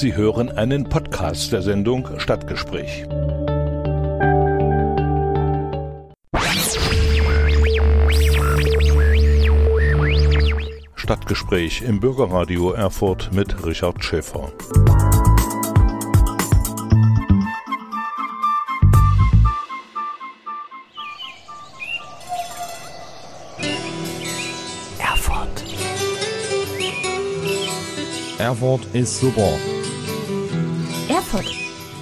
Sie hören einen Podcast der Sendung Stadtgespräch. Stadtgespräch im Bürgerradio Erfurt mit Richard Schäfer. Erfurt. Erfurt ist super.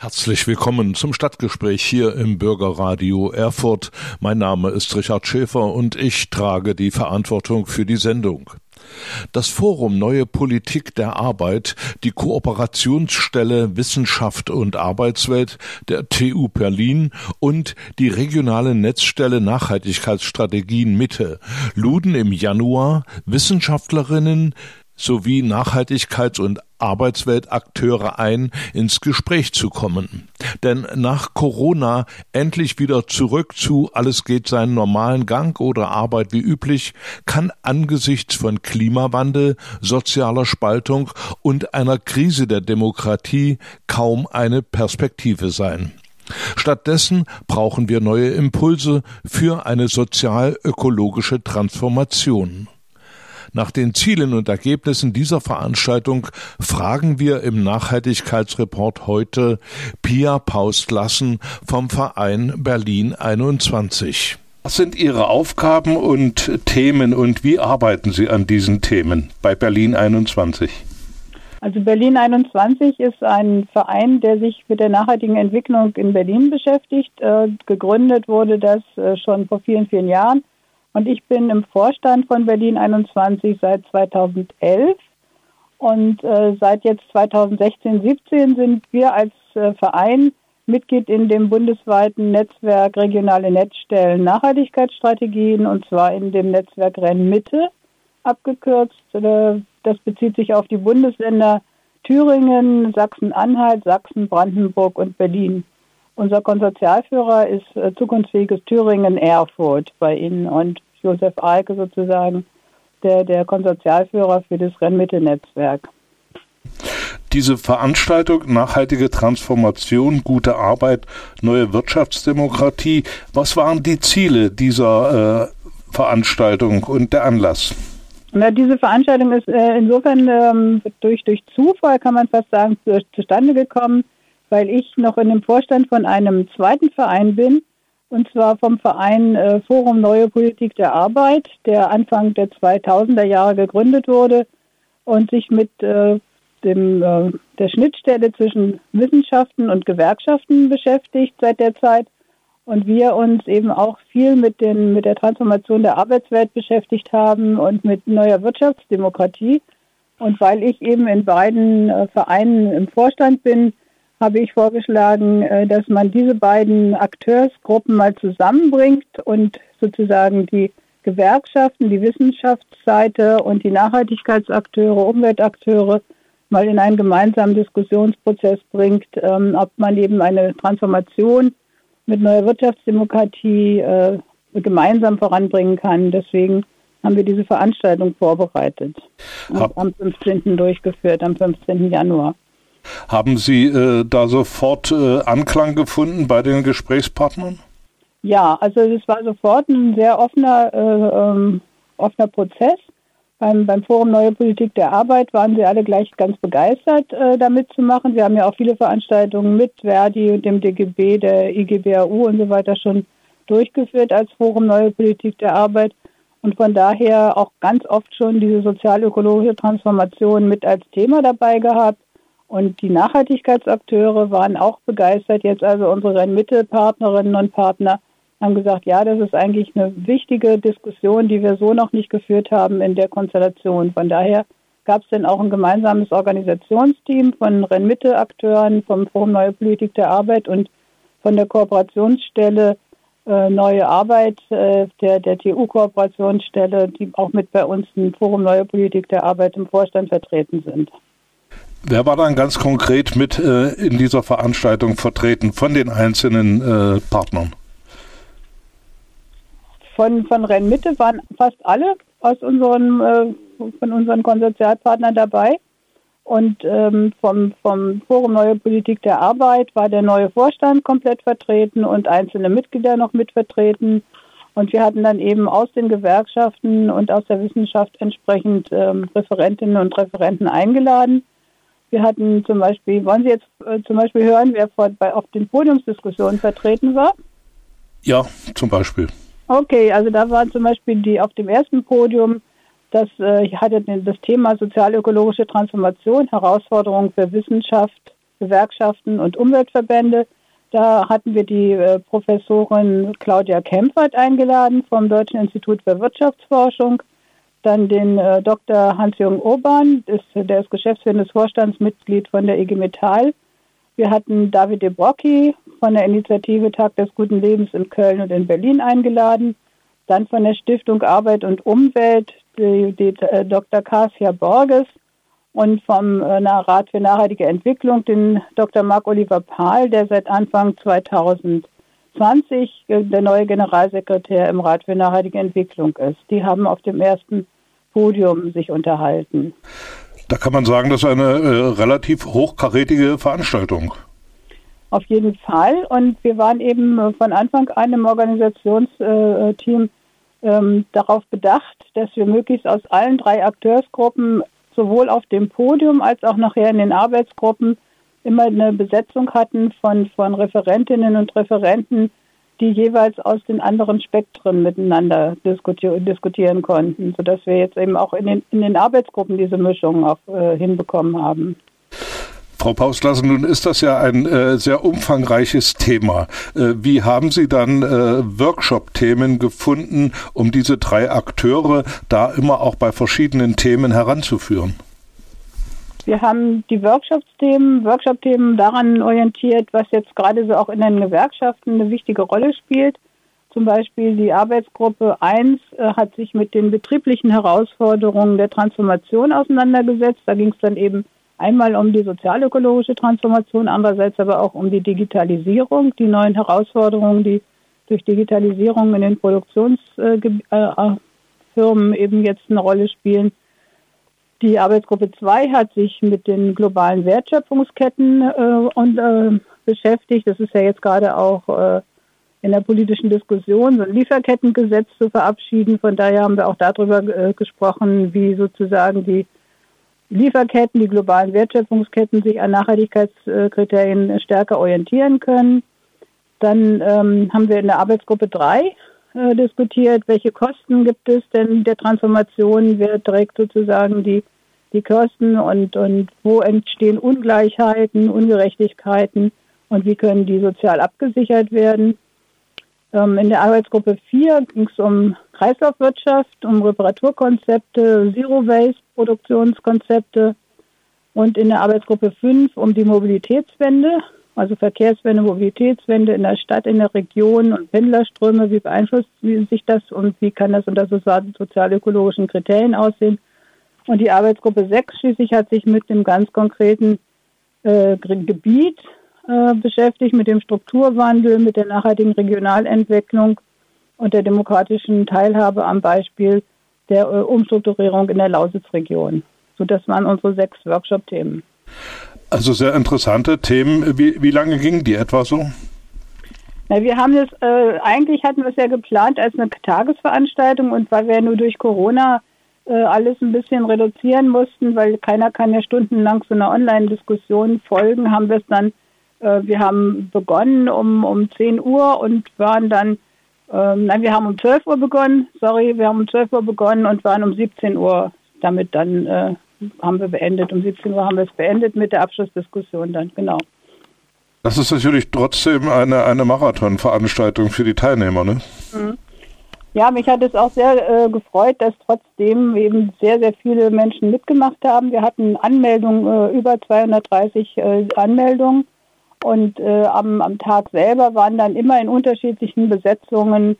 Herzlich willkommen zum Stadtgespräch hier im Bürgerradio Erfurt. Mein Name ist Richard Schäfer und ich trage die Verantwortung für die Sendung. Das Forum Neue Politik der Arbeit, die Kooperationsstelle Wissenschaft und Arbeitswelt der TU Berlin und die regionale Netzstelle Nachhaltigkeitsstrategien Mitte luden im Januar Wissenschaftlerinnen, sowie Nachhaltigkeits- und Arbeitsweltakteure ein, ins Gespräch zu kommen. Denn nach Corona endlich wieder zurück zu alles geht seinen normalen Gang oder Arbeit wie üblich, kann angesichts von Klimawandel, sozialer Spaltung und einer Krise der Demokratie kaum eine Perspektive sein. Stattdessen brauchen wir neue Impulse für eine sozial-ökologische Transformation. Nach den Zielen und Ergebnissen dieser Veranstaltung fragen wir im Nachhaltigkeitsreport heute Pia Paust-Lassen vom Verein Berlin 21. Was sind Ihre Aufgaben und Themen und wie arbeiten Sie an diesen Themen bei Berlin 21? Also Berlin 21 ist ein Verein, der sich mit der nachhaltigen Entwicklung in Berlin beschäftigt. Äh, gegründet wurde das äh, schon vor vielen, vielen Jahren. Und ich bin im Vorstand von Berlin 21 seit 2011. Und äh, seit jetzt 2016, 17 sind wir als äh, Verein Mitglied in dem bundesweiten Netzwerk Regionale Netzstellen Nachhaltigkeitsstrategien und zwar in dem Netzwerk Rennmitte abgekürzt. Äh, das bezieht sich auf die Bundesländer Thüringen, Sachsen-Anhalt, Sachsen, Brandenburg und Berlin. Unser Konsortialführer ist äh, zukunftsfähiges Thüringen-Erfurt bei Ihnen und Josef Eike sozusagen der, der Konsortialführer für das Rennmittelnetzwerk. Diese Veranstaltung Nachhaltige Transformation, gute Arbeit, neue Wirtschaftsdemokratie, was waren die Ziele dieser äh, Veranstaltung und der Anlass? Na, diese Veranstaltung ist äh, insofern ähm, durch, durch Zufall, kann man fast sagen, zu, zustande gekommen, weil ich noch in dem Vorstand von einem zweiten Verein bin, und zwar vom Verein äh, Forum Neue Politik der Arbeit, der Anfang der 2000er Jahre gegründet wurde und sich mit äh, dem, äh, der Schnittstelle zwischen Wissenschaften und Gewerkschaften beschäftigt seit der Zeit und wir uns eben auch viel mit, den, mit der Transformation der Arbeitswelt beschäftigt haben und mit neuer Wirtschaftsdemokratie. Und weil ich eben in beiden Vereinen im Vorstand bin, habe ich vorgeschlagen, äh, dass man diese beiden Akteursgruppen mal zusammenbringt und sozusagen die Gewerkschaften, die Wissenschaftsseite und die Nachhaltigkeitsakteure, Umweltakteure mal in einen gemeinsamen Diskussionsprozess bringt, ähm, ob man eben eine Transformation mit neuer Wirtschaftsdemokratie äh, gemeinsam voranbringen kann. Deswegen haben wir diese Veranstaltung vorbereitet und am 15. durchgeführt, am 15. Januar. Haben Sie äh, da sofort äh, Anklang gefunden bei den Gesprächspartnern? Ja, also es war sofort ein sehr offener, äh, ähm, offener Prozess. Beim, beim Forum Neue Politik der Arbeit waren sie alle gleich ganz begeistert, äh, damit zu machen. Wir haben ja auch viele Veranstaltungen mit Verdi und dem DGB, der IGBAU und so weiter schon durchgeführt als Forum Neue Politik der Arbeit und von daher auch ganz oft schon diese sozial-ökologische Transformation mit als Thema dabei gehabt. Und die Nachhaltigkeitsakteure waren auch begeistert. Jetzt also unsere Rennmittelpartnerinnen und Partner haben gesagt, ja, das ist eigentlich eine wichtige Diskussion, die wir so noch nicht geführt haben in der Konstellation. Von daher gab es dann auch ein gemeinsames Organisationsteam von Rennmittel-Akteuren vom Forum Neue Politik der Arbeit und von der Kooperationsstelle äh, Neue Arbeit, äh, der, der TU-Kooperationsstelle, die auch mit bei uns im Forum Neue Politik der Arbeit im Vorstand vertreten sind. Wer war dann ganz konkret mit äh, in dieser Veranstaltung vertreten von den einzelnen äh, Partnern? Von, von Rennmitte waren fast alle aus unseren, äh, von unseren Konsortialpartnern dabei. Und ähm, vom, vom Forum Neue Politik der Arbeit war der neue Vorstand komplett vertreten und einzelne Mitglieder noch mit vertreten. Und wir hatten dann eben aus den Gewerkschaften und aus der Wissenschaft entsprechend ähm, Referentinnen und Referenten eingeladen. Wir hatten zum Beispiel, wollen Sie jetzt äh, zum Beispiel hören, wer vor, bei, auf den Podiumsdiskussionen vertreten war? Ja, zum Beispiel. Okay, also da waren zum Beispiel die auf dem ersten Podium das äh, hatte das Thema sozialökologische Transformation, Herausforderungen für Wissenschaft, Gewerkschaften und Umweltverbände. Da hatten wir die äh, Professorin Claudia Kempfert eingeladen vom Deutschen Institut für Wirtschaftsforschung, dann den äh, Dr. Hans-Jürgen Obern, ist, der ist geschäftsführendes Vorstandsmitglied von der IG Metall. Wir hatten David de Brocki von der Initiative Tag des guten Lebens in Köln und in Berlin eingeladen. Dann von der Stiftung Arbeit und Umwelt, die, die äh, Dr. Kasia Borges und vom äh, Rat für nachhaltige Entwicklung den Dr. Marc-Oliver Pahl, der seit Anfang 2000 20 der neue Generalsekretär im Rat für nachhaltige Entwicklung ist. Die haben auf dem ersten Podium sich unterhalten. Da kann man sagen, das ist eine äh, relativ hochkarätige Veranstaltung. Auf jeden Fall. Und wir waren eben äh, von Anfang an im Organisationsteam äh, ähm, darauf bedacht, dass wir möglichst aus allen drei Akteursgruppen sowohl auf dem Podium als auch nachher in den Arbeitsgruppen immer eine Besetzung hatten von, von Referentinnen und Referenten, die jeweils aus den anderen Spektren miteinander diskutieren, diskutieren konnten, sodass wir jetzt eben auch in den, in den Arbeitsgruppen diese Mischung auch äh, hinbekommen haben. Frau Pauslasse, nun ist das ja ein äh, sehr umfangreiches Thema. Äh, wie haben Sie dann äh, Workshop-Themen gefunden, um diese drei Akteure da immer auch bei verschiedenen Themen heranzuführen? Wir haben die Workshop-Themen, Workshop-Themen daran orientiert, was jetzt gerade so auch in den Gewerkschaften eine wichtige Rolle spielt. Zum Beispiel die Arbeitsgruppe 1 äh, hat sich mit den betrieblichen Herausforderungen der Transformation auseinandergesetzt. Da ging es dann eben Einmal um die sozialökologische Transformation, andererseits aber auch um die Digitalisierung, die neuen Herausforderungen, die durch Digitalisierung in den Produktionsfirmen eben jetzt eine Rolle spielen. Die Arbeitsgruppe 2 hat sich mit den globalen Wertschöpfungsketten äh, und, äh, beschäftigt. Das ist ja jetzt gerade auch äh, in der politischen Diskussion, so ein Lieferkettengesetz zu verabschieden. Von daher haben wir auch darüber äh, gesprochen, wie sozusagen die Lieferketten, die globalen Wertschöpfungsketten sich an Nachhaltigkeitskriterien stärker orientieren können. Dann ähm, haben wir in der Arbeitsgruppe 3 äh, diskutiert, welche Kosten gibt es denn der Transformation, wer trägt sozusagen die, die Kosten und, und wo entstehen Ungleichheiten, Ungerechtigkeiten und wie können die sozial abgesichert werden. Ähm, in der Arbeitsgruppe 4 ging es um Kreislaufwirtschaft, um Reparaturkonzepte, Zero-Waste-Produktionskonzepte und in der Arbeitsgruppe 5 um die Mobilitätswende, also Verkehrswende, Mobilitätswende in der Stadt, in der Region und Pendlerströme, wie beeinflusst sich das und wie kann das unter sozial-ökologischen Kriterien aussehen. Und die Arbeitsgruppe 6 schließlich hat sich mit dem ganz konkreten äh, Gebiet äh, beschäftigt, mit dem Strukturwandel, mit der nachhaltigen Regionalentwicklung und der demokratischen Teilhabe am Beispiel der äh, Umstrukturierung in der Lausitzregion. So, das waren unsere sechs Workshop-Themen. Also sehr interessante Themen. Wie, wie lange gingen die etwa so? Na, wir haben das, äh, eigentlich hatten wir es ja geplant als eine Tagesveranstaltung und weil wir nur durch Corona äh, alles ein bisschen reduzieren mussten, weil keiner kann ja stundenlang so einer Online-Diskussion folgen, haben wir es dann äh, wir haben begonnen um, um 10 Uhr und waren dann, ähm, nein, wir haben um 12 Uhr begonnen, sorry, wir haben um 12 Uhr begonnen und waren um 17 Uhr damit dann, äh, haben wir beendet. Um 17 Uhr haben wir es beendet mit der Abschlussdiskussion dann, genau. Das ist natürlich trotzdem eine, eine Marathonveranstaltung für die Teilnehmer, ne? Mhm. Ja, mich hat es auch sehr äh, gefreut, dass trotzdem eben sehr, sehr viele Menschen mitgemacht haben. Wir hatten Anmeldungen, äh, über 230 äh, Anmeldungen Und äh, am, am Tag selber waren dann immer in unterschiedlichen Besetzungen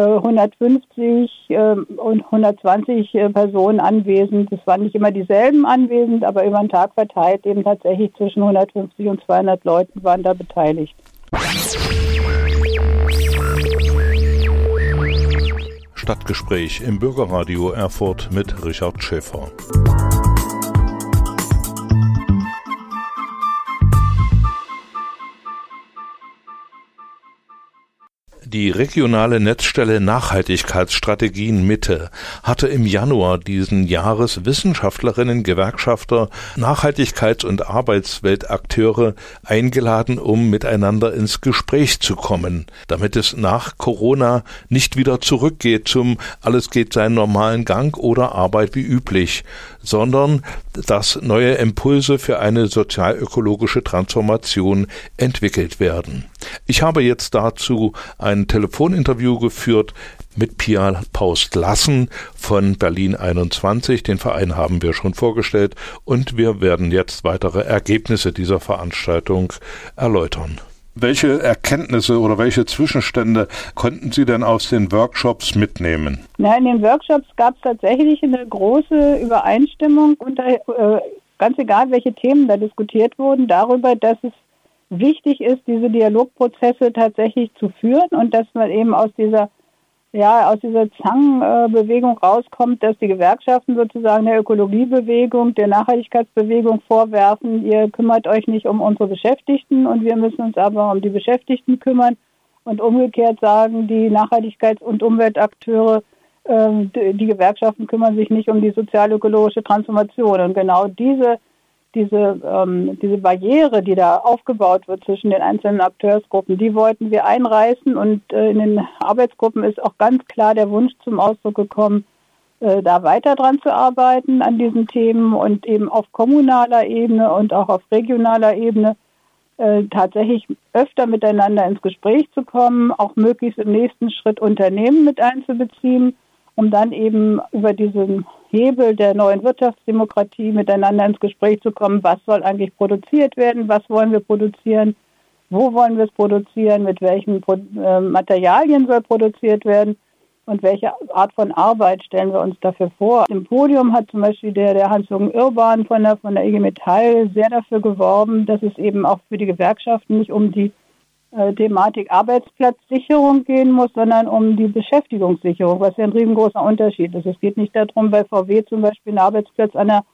150 äh, und 120 äh, Personen anwesend. Es waren nicht immer dieselben anwesend, aber über den Tag verteilt eben tatsächlich zwischen 150 und 200 Leuten waren da beteiligt. Stadtgespräch im Bürgerradio Erfurt mit Richard Schäfer. Die regionale Netzstelle Nachhaltigkeitsstrategien Mitte hatte im Januar diesen Jahres Wissenschaftlerinnen, Gewerkschafter, Nachhaltigkeits- und Arbeitsweltakteure eingeladen, um miteinander ins Gespräch zu kommen, damit es nach Corona nicht wieder zurückgeht zum alles geht seinen normalen Gang oder Arbeit wie üblich, sondern dass neue Impulse für eine sozialökologische Transformation entwickelt werden. Ich habe jetzt dazu ein Telefoninterview geführt mit Pia Paust-Lassen von Berlin 21. Den Verein haben wir schon vorgestellt und wir werden jetzt weitere Ergebnisse dieser Veranstaltung erläutern. Welche Erkenntnisse oder welche Zwischenstände konnten Sie denn aus den Workshops mitnehmen? Na, in den Workshops gab es tatsächlich eine große Übereinstimmung unter, äh, ganz egal welche Themen da diskutiert wurden, darüber, dass es wichtig ist, diese Dialogprozesse tatsächlich zu führen und dass man eben aus dieser ja, aus dieser Zangenbewegung rauskommt, dass die Gewerkschaften sozusagen der Ökologiebewegung, der Nachhaltigkeitsbewegung vorwerfen, ihr kümmert euch nicht um unsere Beschäftigten und wir müssen uns aber um die Beschäftigten kümmern. Und umgekehrt sagen die Nachhaltigkeits- und Umweltakteure, äh, die Gewerkschaften kümmern sich nicht um die sozial-ökologische Transformation. Und genau diese diese, ähm, diese Barriere, die da aufgebaut wird zwischen den einzelnen Akteursgruppen, die wollten wir einreißen und äh, in den Arbeitsgruppen ist auch ganz klar der Wunsch zum Ausdruck gekommen, äh, da weiter dran zu arbeiten an diesen Themen und eben auf kommunaler Ebene und auch auf regionaler Ebene äh, tatsächlich öfter miteinander ins Gespräch zu kommen, auch möglichst im nächsten Schritt Unternehmen mit einzubeziehen, um dann eben über diesen Hebel der neuen Wirtschaftsdemokratie miteinander ins Gespräch zu kommen, was soll eigentlich produziert werden, was wollen wir produzieren, wo wollen wir es produzieren, mit welchen äh, Materialien soll produziert werden? Und welche Art von Arbeit stellen wir uns dafür vor. Im Podium hat zum Beispiel der, der Hans-Jürgen Irrban von der, von der IG Metall sehr dafür geworben, dass es eben auch für die Gewerkschaften nicht um die Thematik Arbeitsplatzsicherung gehen muss, sondern um die Beschäftigungssicherung, was ja ein riesengroßer Unterschied ist. Es geht nicht darum, bei VW zum Beispiel einen Arbeitsplatz an der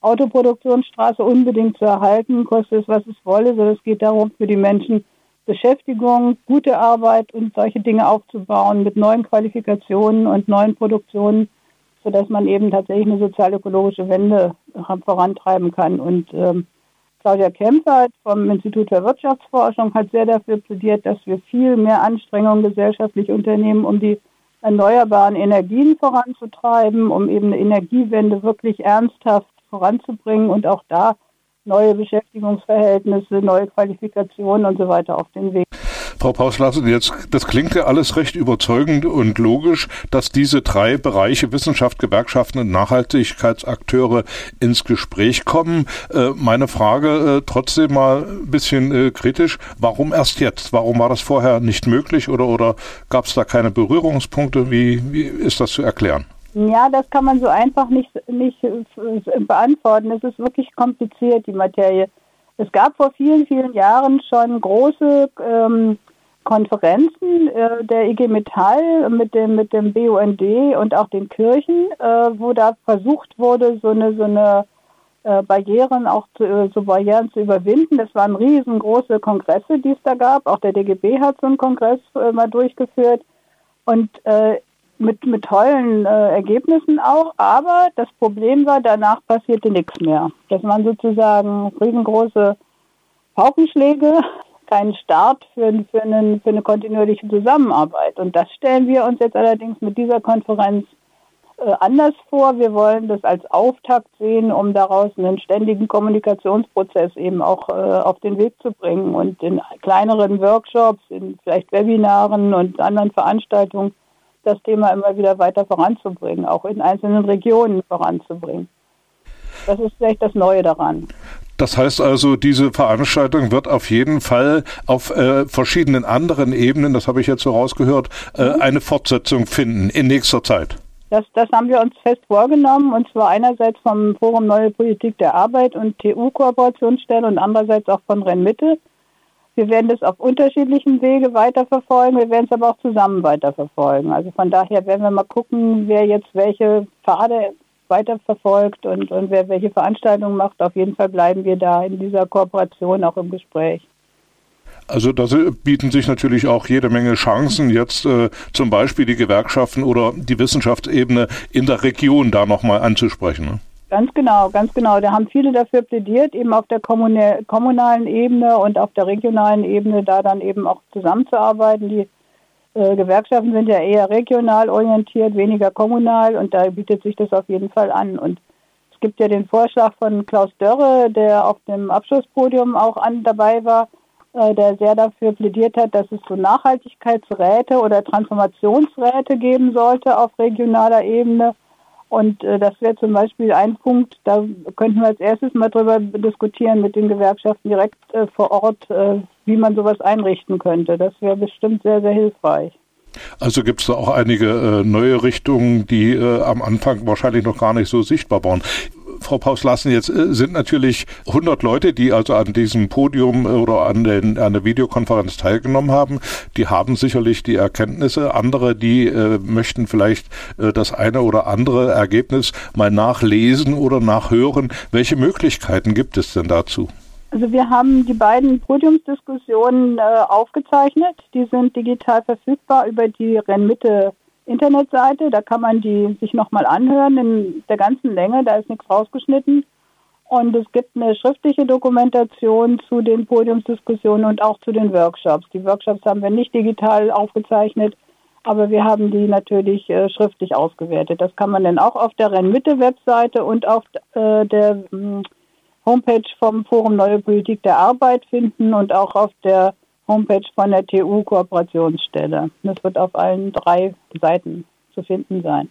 Autoproduktionsstraße unbedingt zu erhalten, kostet es, was es wolle, sondern es geht darum, für die Menschen Beschäftigung, gute Arbeit und solche Dinge aufzubauen mit neuen Qualifikationen und neuen Produktionen, sodass man eben tatsächlich eine sozial-ökologische Wende vorantreiben kann. Und ähm, Claudia Kempfert vom Institut für Wirtschaftsforschung hat sehr dafür plädiert, dass wir viel mehr Anstrengungen gesellschaftlich unternehmen, um die erneuerbaren Energien voranzutreiben, um eben eine Energiewende wirklich ernsthaft voranzubringen und auch da neue Beschäftigungsverhältnisse, neue Qualifikationen und so weiter auf den Weg. Frau Pauslassen, jetzt, das klingt ja alles recht überzeugend und logisch, dass diese drei Bereiche Wissenschaft, Gewerkschaften und Nachhaltigkeitsakteure ins Gespräch kommen. Äh, meine Frage äh, trotzdem mal ein bisschen äh, kritisch. Warum erst jetzt? Warum war das vorher nicht möglich oder, oder gab es da keine Berührungspunkte? Wie, wie ist das zu erklären? Ja, das kann man so einfach nicht, nicht beantworten. Es ist wirklich kompliziert, die Materie. Es gab vor vielen, vielen Jahren schon große ähm, Konferenzen äh, der IG Metall mit dem, mit dem BUND und auch den Kirchen, äh, wo da versucht wurde, so eine, so eine äh, Barrieren auch zu, äh, so Barrieren zu überwinden. Das waren riesengroße Kongresse, die es da gab. Auch der DGB hat so einen Kongress äh, mal durchgeführt. Und mit, mit tollen Ergebnissen auch, aber das Problem war, danach passierte nichts mehr. Das waren sozusagen riesengroße Paukenschläge keinen Start für, für, einen, für eine kontinuierliche Zusammenarbeit. Und das stellen wir uns jetzt allerdings mit dieser Konferenz äh, anders vor. Wir wollen das als Auftakt sehen, um daraus einen ständigen Kommunikationsprozess eben auch äh, auf den Weg zu bringen und in kleineren Workshops, in vielleicht Webinaren und anderen Veranstaltungen das Thema immer wieder weiter voranzubringen, auch in einzelnen Regionen voranzubringen. Das ist vielleicht das Neue daran. Das heißt also, diese Veranstaltung wird auf jeden Fall auf äh, verschiedenen anderen Ebenen, das habe ich jetzt so rausgehört, äh, mhm. eine Fortsetzung finden in nächster Zeit. Das, das haben wir uns fest vorgenommen, und zwar einerseits vom Forum Neue Politik der Arbeit und TU-Kooperationsstelle und andererseits auch von Rennmitte. Wir werden das auf unterschiedlichen Wege weiterverfolgen, wir werden es aber auch zusammen weiterverfolgen. Also von daher werden wir mal gucken, wer jetzt welche Pfade weiterverfolgt und, und wer welche Veranstaltungen macht. Auf jeden Fall bleiben wir da in dieser Kooperation auch im Gespräch. Also da bieten sich natürlich auch jede Menge Chancen, jetzt äh, zum Beispiel die Gewerkschaften oder die Wissenschaftsebene in der Region da nochmal anzusprechen. Ne? Ganz genau, ganz genau. Da haben viele dafür plädiert, eben auf der kommunalen Ebene und auf der regionalen Ebene da dann eben auch zusammenzuarbeiten. Die äh, Gewerkschaften sind ja eher regional orientiert, weniger kommunal und da bietet sich das auf jeden Fall an. Und es gibt ja den Vorschlag von Klaus Dörre, der auf dem Abschlusspodium auch an, dabei war, äh, der sehr dafür plädiert hat, dass es so Nachhaltigkeitsräte oder Transformationsräte geben sollte auf regionaler Ebene. Und äh, das wäre zum Beispiel ein Punkt, da könnten wir als erstes mal drüber diskutieren mit den Gewerkschaften direkt äh, vor Ort, äh, wie man sowas einrichten könnte. Das wäre bestimmt sehr, sehr hilfreich. Also gibt es da auch einige äh, neue Richtungen, die äh, am Anfang wahrscheinlich noch gar nicht so sichtbar waren. Frau Paus-Lassen, jetzt äh, sind natürlich 100 Leute, die also an diesem Podium äh, oder an, den, an der Videokonferenz teilgenommen haben. Die haben sicherlich die Erkenntnisse. Andere, die äh, möchten vielleicht äh, das eine oder andere Ergebnis mal nachlesen oder nachhören. Welche Möglichkeiten gibt es denn dazu? Also wir haben die beiden Podiumsdiskussionen äh, aufgezeichnet. Die sind digital verfügbar über die Rennmitte Internetseite. Da kann man die sich nochmal anhören in der ganzen Länge. Da ist nichts rausgeschnitten. Und es gibt eine schriftliche Dokumentation zu den Podiumsdiskussionen und auch zu den Workshops. Die Workshops haben wir nicht digital aufgezeichnet, aber wir haben die natürlich äh, schriftlich ausgewertet. Das kann man dann auch auf der Rennmitte-Webseite und auf äh, der äh, Homepage vom Forum Neue Politik der Arbeit finden und auch auf der Homepage von der TU-Kooperationsstelle. Das wird auf allen drei Seiten zu finden sein.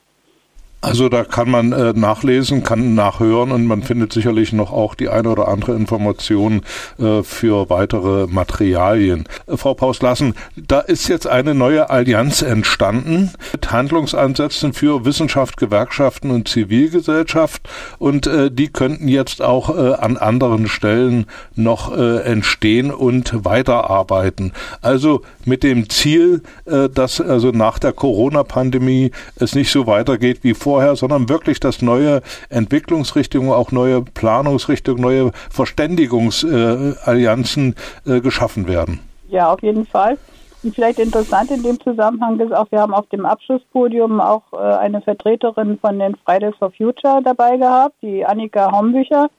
Also da kann man äh, nachlesen, kann nachhören und man findet sicherlich noch auch die eine oder andere Information äh, für weitere Materialien. Äh, Frau Paus-Lassen, da ist jetzt eine neue Allianz entstanden mit Handlungsansätzen für Wissenschaft, Gewerkschaften und Zivilgesellschaft und äh, die könnten jetzt auch äh, an anderen Stellen noch äh, entstehen und weiterarbeiten. Also mit dem Ziel, dass also nach der Corona-Pandemie es nicht so weitergeht wie vor vorher, sondern wirklich, dass neue Entwicklungsrichtungen, auch neue Planungsrichtungen, neue Verständigungsallianzen äh, geschaffen werden. Ja, auf jeden Fall. Und vielleicht interessant in dem Zusammenhang ist auch, wir haben auf dem Abschlusspodium auch äh, eine Vertreterin von den Fridays for Future dabei gehabt, die Annika Hombücher.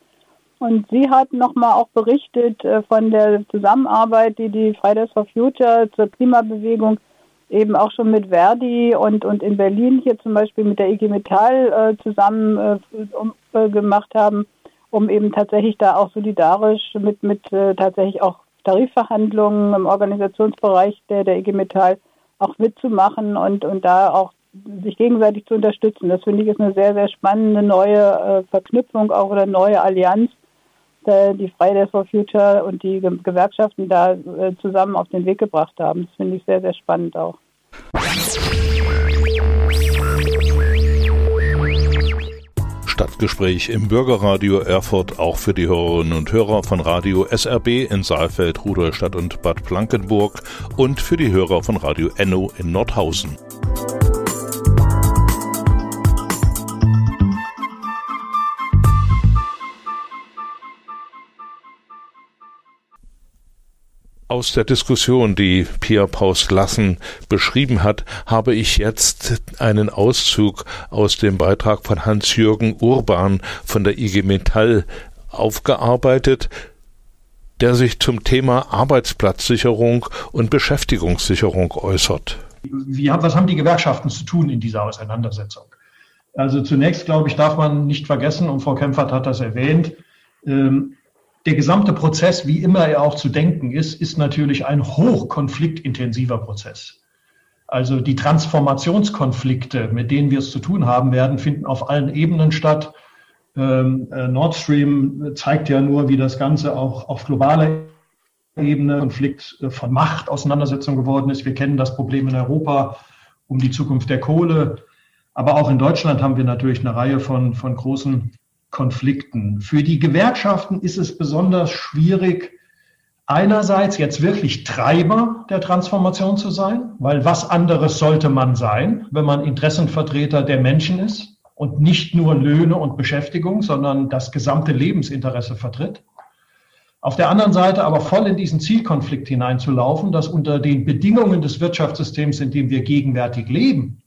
Und sie hat nochmal auch berichtet äh, von der Zusammenarbeit, die die Fridays for Future zur Klimabewegung eben auch schon mit Verdi und, und in Berlin hier zum Beispiel mit der IG Metall äh, zusammen äh, um, äh, gemacht haben, um eben tatsächlich da auch solidarisch mit, mit äh, tatsächlich auch Tarifverhandlungen im Organisationsbereich der, der IG Metall auch mitzumachen und, und da auch sich gegenseitig zu unterstützen. Das finde ich ist eine sehr, sehr spannende neue äh, Verknüpfung auch oder neue Allianz, die Fridays for Future und die Gewerkschaften da äh, zusammen auf den Weg gebracht haben. Das finde ich sehr, sehr spannend auch. Stadtgespräch im Bürgerradio Erfurt auch für die Hörerinnen und Hörer von Radio SRB in Saalfeld, Rudolstadt und Bad Blankenburg und für die Hörer von Radio Enno in Nordhausen. Aus der Diskussion, die Pia Paus-Lassen beschrieben hat, habe ich jetzt einen Auszug aus dem Beitrag von Hans-Jürgen Urban von der IG Metall aufgearbeitet, der sich zum Thema Arbeitsplatzsicherung und Beschäftigungssicherung äußert. Wie, was haben die Gewerkschaften zu tun in dieser Auseinandersetzung? Also zunächst, glaube ich, darf man nicht vergessen, und Frau Kempfert hat das erwähnt, ähm, der gesamte Prozess, wie immer er auch zu denken ist, ist natürlich ein hochkonfliktintensiver Prozess. Also die Transformationskonflikte, mit denen wir es zu tun haben werden, finden auf allen Ebenen statt. Ähm, äh, Nord Stream zeigt ja nur, wie das Ganze auch auf globaler Ebene Konflikt äh, von Macht, Auseinandersetzung geworden ist. Wir kennen das Problem in Europa um die Zukunft der Kohle. Aber auch in Deutschland haben wir natürlich eine Reihe von, von großen Konflikten. Für die Gewerkschaften ist es besonders schwierig, einerseits jetzt wirklich Treiber der Transformation zu sein, weil was anderes sollte man sein, wenn man Interessenvertreter der Menschen ist und nicht nur Löhne und Beschäftigung, sondern das gesamte Lebensinteresse vertritt. Auf der anderen Seite aber voll in diesen Zielkonflikt hineinzulaufen, dass unter den Bedingungen des Wirtschaftssystems, in dem wir gegenwärtig leben,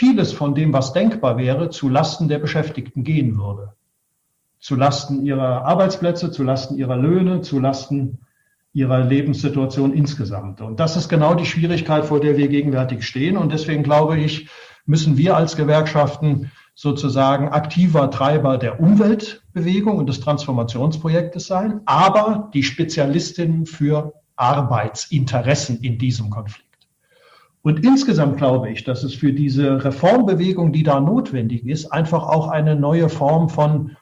vieles von dem, was denkbar wäre, zu Lasten der Beschäftigten gehen würde. Zu Lasten ihrer Arbeitsplätze, zu Lasten ihrer Löhne, zu Lasten ihrer Lebenssituation insgesamt. Und das ist genau die Schwierigkeit, vor der wir gegenwärtig stehen. Und deswegen glaube ich, müssen wir als Gewerkschaften sozusagen aktiver Treiber der Umweltbewegung und des Transformationsprojektes sein, aber die Spezialistinnen für Arbeitsinteressen in diesem Konflikt. Und insgesamt glaube ich, dass es für diese Reformbewegung, die da notwendig ist, einfach auch eine neue Form von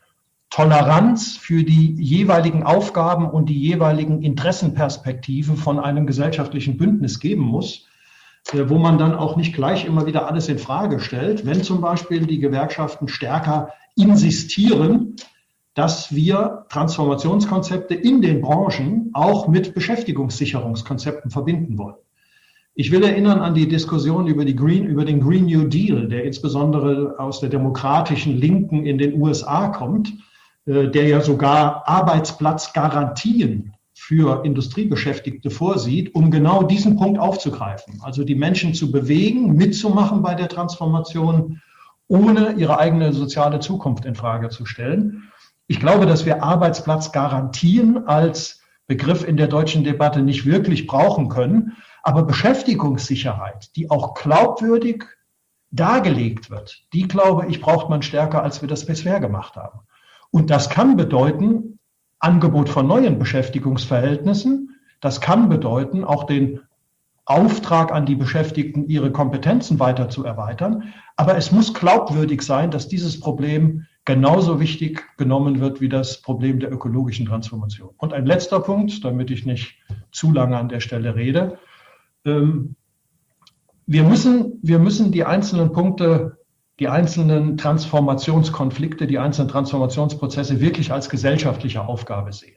Toleranz für die jeweiligen Aufgaben und die jeweiligen Interessenperspektiven von einem gesellschaftlichen Bündnis geben muss, äh, wo man dann auch nicht gleich immer wieder alles in Frage stellt, wenn zum Beispiel die Gewerkschaften stärker insistieren, dass wir Transformationskonzepte in den Branchen auch mit Beschäftigungssicherungskonzepten verbinden wollen. Ich will erinnern an die Diskussion über, die Green, über den Green New Deal, der insbesondere aus der demokratischen Linken in den USA kommt, äh, der ja sogar Arbeitsplatzgarantien für Industriebeschäftigte vorsieht, um genau diesen Punkt aufzugreifen. Also die Menschen zu bewegen, mitzumachen bei der Transformation, ohne ihre eigene soziale Zukunft in Frage zu stellen. Ich glaube, dass wir Arbeitsplatzgarantien als Begriff in der deutschen Debatte nicht wirklich brauchen können, aber Beschäftigungssicherheit, die auch glaubwürdig dargelegt wird, die, glaube ich, braucht man stärker, als wir das bisher gemacht haben. Und das kann bedeuten, Angebot von neuen Beschäftigungsverhältnissen. Das kann bedeuten, auch den Auftrag an die Beschäftigten, ihre Kompetenzen weiter zu erweitern. Aber es muss glaubwürdig sein, dass dieses Problem genauso wichtig genommen wird wie das Problem der ökologischen Transformation. Und ein letzter Punkt, damit ich nicht zu lange an der Stelle rede. Ähm, wir müssen, wir müssen die einzelnen Punkte, die einzelnen Transformationskonflikte, die einzelnen Transformationsprozesse wirklich als gesellschaftliche Aufgabe sehen.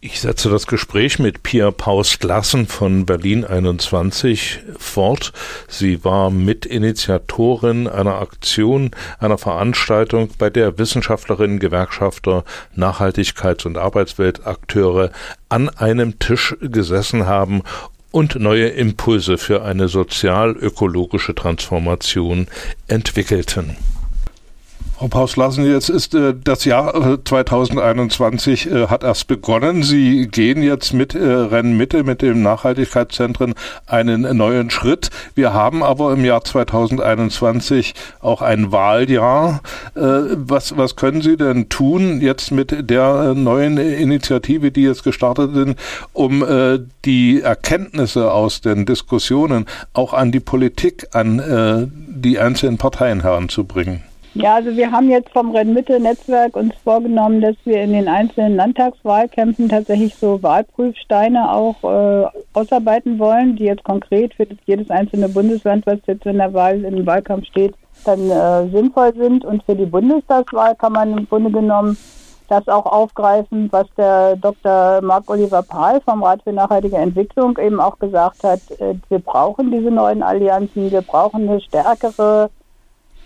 Ich setze das Gespräch mit Pia Paus-Glassen von Berlin 21 fort. Sie war Mitinitiatorin einer Aktion, einer Veranstaltung, bei der Wissenschaftlerinnen, Gewerkschafter, Nachhaltigkeits- und Arbeitsweltakteure an einem Tisch gesessen haben und neue Impulse für eine sozial-ökologische Transformation entwickelten. Frau Paus lassen jetzt ist äh, das Jahr 2021 äh, äh, hat erst begonnen. Sie gehen jetzt mit äh, Rennmitte mit dem Nachhaltigkeitszentren einen neuen Schritt. Wir haben aber im Jahr 2021 auch ein Wahljahr. Äh, was was können Sie denn tun jetzt mit der äh, neuen Initiative, die jetzt gestartet sind, um äh, die Erkenntnisse aus den Diskussionen auch an die Politik, an äh, die einzelnen Parteien heranzubringen? Ja, also wir haben jetzt vom Rennmitte-Netzwerk uns vorgenommen, dass wir in den einzelnen Landtagswahlkämpfen tatsächlich so Wahlprüfsteine auch äh, ausarbeiten wollen, die jetzt konkret für jedes einzelne Bundesland, was jetzt in der Wahl, im Wahlkampf steht, dann äh, sinnvoll sind. Und für die Bundestagswahl kann man im Grunde genommen das auch aufgreifen, was der Dr. Marc-Oliver Pahl vom Rat für nachhaltige Entwicklung eben auch gesagt hat. Äh, wir brauchen diese neuen Allianzen, wir brauchen eine stärkere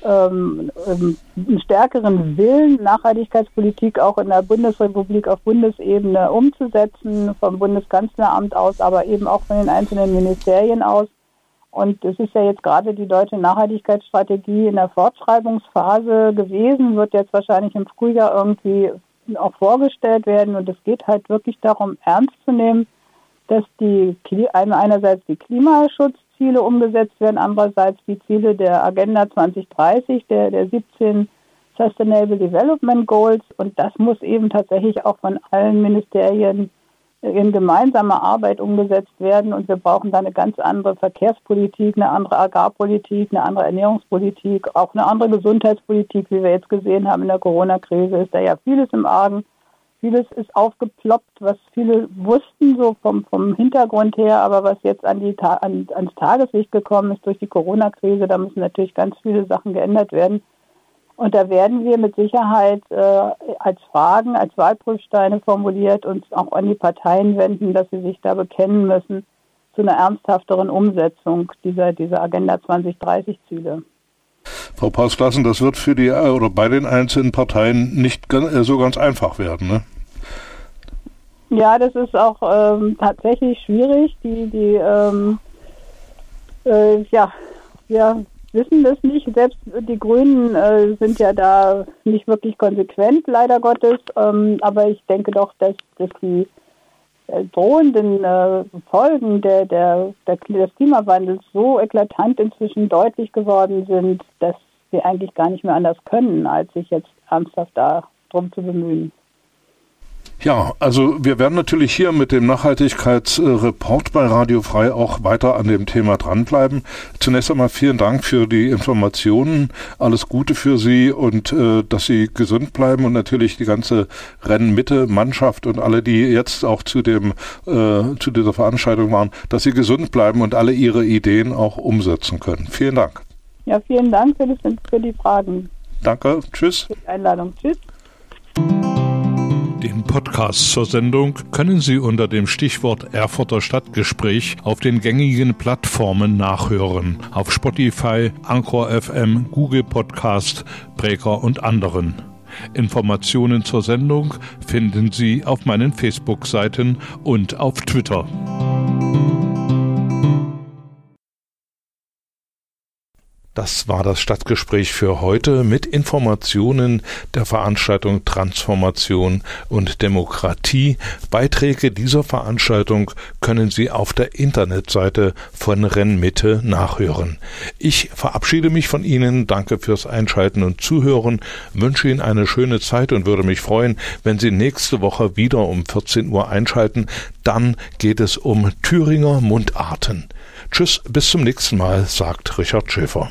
ähm, ähm, einen stärkeren Willen, Nachhaltigkeitspolitik auch in der Bundesrepublik auf Bundesebene umzusetzen, vom Bundeskanzleramt aus, aber eben auch von den einzelnen Ministerien aus. Und es ist ja jetzt gerade die deutsche Nachhaltigkeitsstrategie in der Fortschreibungsphase gewesen, wird jetzt wahrscheinlich im Frühjahr irgendwie auch vorgestellt werden. Und es geht halt wirklich darum, ernst zu nehmen, dass die einerseits die Klimaschutzziele umgesetzt werden, andererseits die Ziele der Agenda 2030, der, der 17 Sustainable Development Goals. Und das muss eben tatsächlich auch von allen Ministerien in gemeinsamer Arbeit umgesetzt werden. Und wir brauchen da eine ganz andere Verkehrspolitik, eine andere Agrarpolitik, eine andere Ernährungspolitik, auch eine andere Gesundheitspolitik, wie wir jetzt gesehen haben in der Corona-Krise, ist da ja vieles im Argen. Vieles ist aufgeploppt, was viele wussten, so vom, vom Hintergrund her, aber was jetzt an die, an, ans Tageslicht gekommen ist durch die Corona-Krise, da müssen natürlich ganz viele Sachen geändert werden. Und da werden wir mit Sicherheit äh, als Fragen, als Wahlprüfsteine formuliert uns auch an die Parteien wenden, dass sie sich da bekennen müssen zu einer ernsthafteren Umsetzung dieser, dieser Agenda 2030-Ziele. Frau Paus-Klassen, das wird für die oder bei den einzelnen Parteien nicht äh, so ganz einfach werden, ne? Ja, das ist auch ähm, tatsächlich schwierig. Die, die ähm, äh, ja, wir wissen das nicht. Selbst die Grünen äh, sind ja da nicht wirklich konsequent, leider Gottes. Ähm, aber ich denke doch, dass, dass die äh, drohenden äh, Folgen der, der, der, des Klimawandels so eklatant inzwischen deutlich geworden sind, dass wir eigentlich gar nicht mehr anders können, als sich jetzt ernsthaft darum zu bemühen. Ja, also wir werden natürlich hier mit dem Nachhaltigkeitsreport bei Radio Frei auch weiter an dem Thema dranbleiben. Zunächst einmal vielen Dank für die Informationen. Alles Gute für Sie und äh, dass Sie gesund bleiben und natürlich die ganze Rennmitte, Mannschaft und alle, die jetzt auch zu dem äh, zu dieser Veranstaltung waren, dass Sie gesund bleiben und alle Ihre Ideen auch umsetzen können. Vielen Dank. Ja, vielen Dank für, das, für die Fragen. Danke. Tschüss. Für die Einladung. Tschüss. Den Podcast zur Sendung können Sie unter dem Stichwort Erfurter Stadtgespräch auf den gängigen Plattformen nachhören. Auf Spotify, Anchor FM, Google Podcast, Breaker und anderen. Informationen zur Sendung finden Sie auf meinen Facebook-Seiten und auf Twitter. Das war das Stadtgespräch für heute mit Informationen der Veranstaltung Transformation und Demokratie. Beiträge dieser Veranstaltung können Sie auf der Internetseite von Rennmitte nachhören. Ich verabschiede mich von Ihnen, danke fürs Einschalten und Zuhören, wünsche Ihnen eine schöne Zeit und würde mich freuen, wenn Sie nächste Woche wieder um 14 Uhr einschalten. Dann geht es um Thüringer Mundarten. Tschüss, bis zum nächsten Mal, sagt Richard Schäfer.